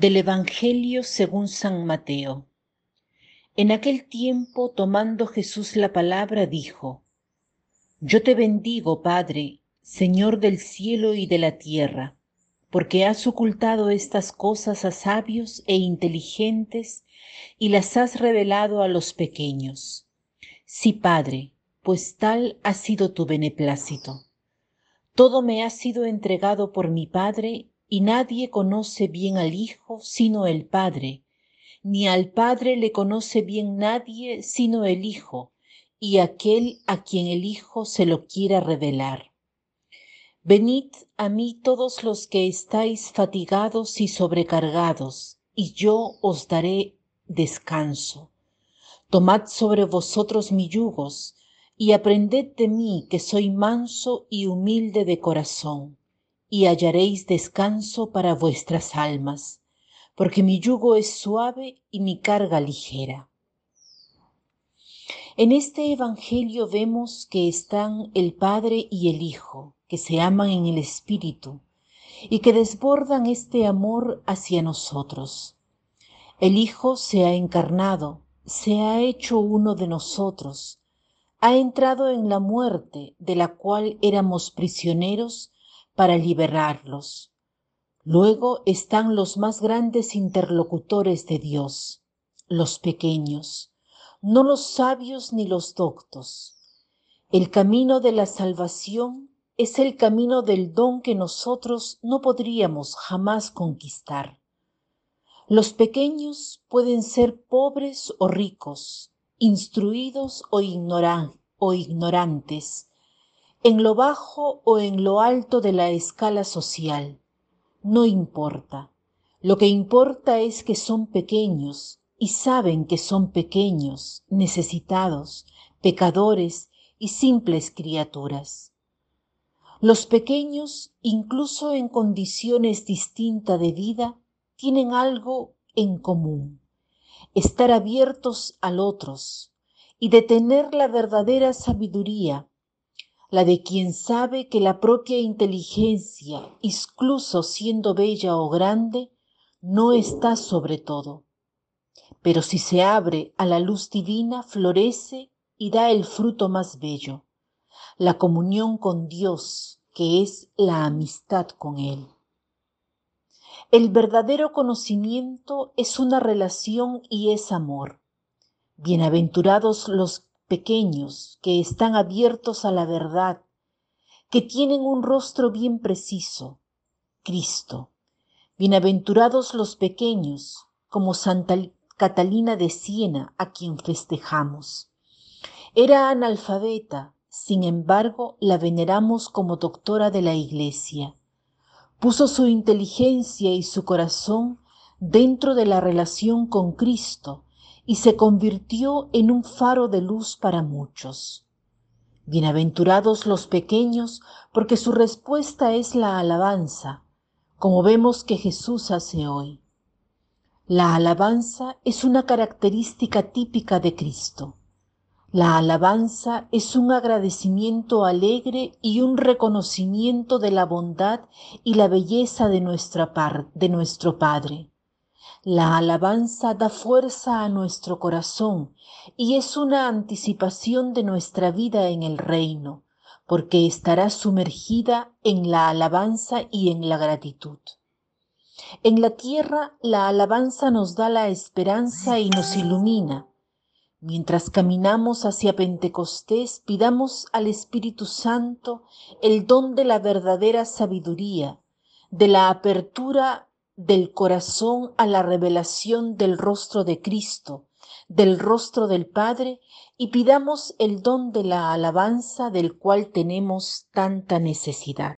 Del Evangelio según San Mateo. En aquel tiempo, tomando Jesús la palabra, dijo, Yo te bendigo, Padre, Señor del cielo y de la tierra, porque has ocultado estas cosas a sabios e inteligentes y las has revelado a los pequeños. Sí, Padre, pues tal ha sido tu beneplácito. Todo me ha sido entregado por mi Padre y nadie conoce bien al Hijo sino el Padre, ni al Padre le conoce bien nadie sino el Hijo, y aquel a quien el Hijo se lo quiera revelar. Venid a mí todos los que estáis fatigados y sobrecargados, y yo os daré descanso. Tomad sobre vosotros mi yugos, y aprended de mí que soy manso y humilde de corazón y hallaréis descanso para vuestras almas, porque mi yugo es suave y mi carga ligera. En este Evangelio vemos que están el Padre y el Hijo, que se aman en el Espíritu y que desbordan este amor hacia nosotros. El Hijo se ha encarnado, se ha hecho uno de nosotros, ha entrado en la muerte de la cual éramos prisioneros para liberarlos. Luego están los más grandes interlocutores de Dios, los pequeños, no los sabios ni los doctos. El camino de la salvación es el camino del don que nosotros no podríamos jamás conquistar. Los pequeños pueden ser pobres o ricos, instruidos o, o ignorantes, en lo bajo o en lo alto de la escala social. No importa. Lo que importa es que son pequeños y saben que son pequeños, necesitados, pecadores y simples criaturas. Los pequeños, incluso en condiciones distintas de vida, tienen algo en común, estar abiertos al otros y de tener la verdadera sabiduría la de quien sabe que la propia inteligencia, incluso siendo bella o grande, no está sobre todo. Pero si se abre a la luz divina, florece y da el fruto más bello, la comunión con Dios, que es la amistad con Él. El verdadero conocimiento es una relación y es amor. Bienaventurados los pequeños que están abiertos a la verdad, que tienen un rostro bien preciso, Cristo. Bienaventurados los pequeños, como Santa Catalina de Siena, a quien festejamos. Era analfabeta, sin embargo, la veneramos como doctora de la Iglesia. Puso su inteligencia y su corazón dentro de la relación con Cristo, y se convirtió en un faro de luz para muchos. Bienaventurados los pequeños, porque su respuesta es la alabanza, como vemos que Jesús hace hoy. La alabanza es una característica típica de Cristo. La alabanza es un agradecimiento alegre y un reconocimiento de la bondad y la belleza de, nuestra par, de nuestro Padre. La alabanza da fuerza a nuestro corazón y es una anticipación de nuestra vida en el reino, porque estará sumergida en la alabanza y en la gratitud. En la tierra la alabanza nos da la esperanza y nos ilumina. Mientras caminamos hacia Pentecostés, pidamos al Espíritu Santo el don de la verdadera sabiduría, de la apertura del corazón a la revelación del rostro de Cristo, del rostro del Padre, y pidamos el don de la alabanza del cual tenemos tanta necesidad.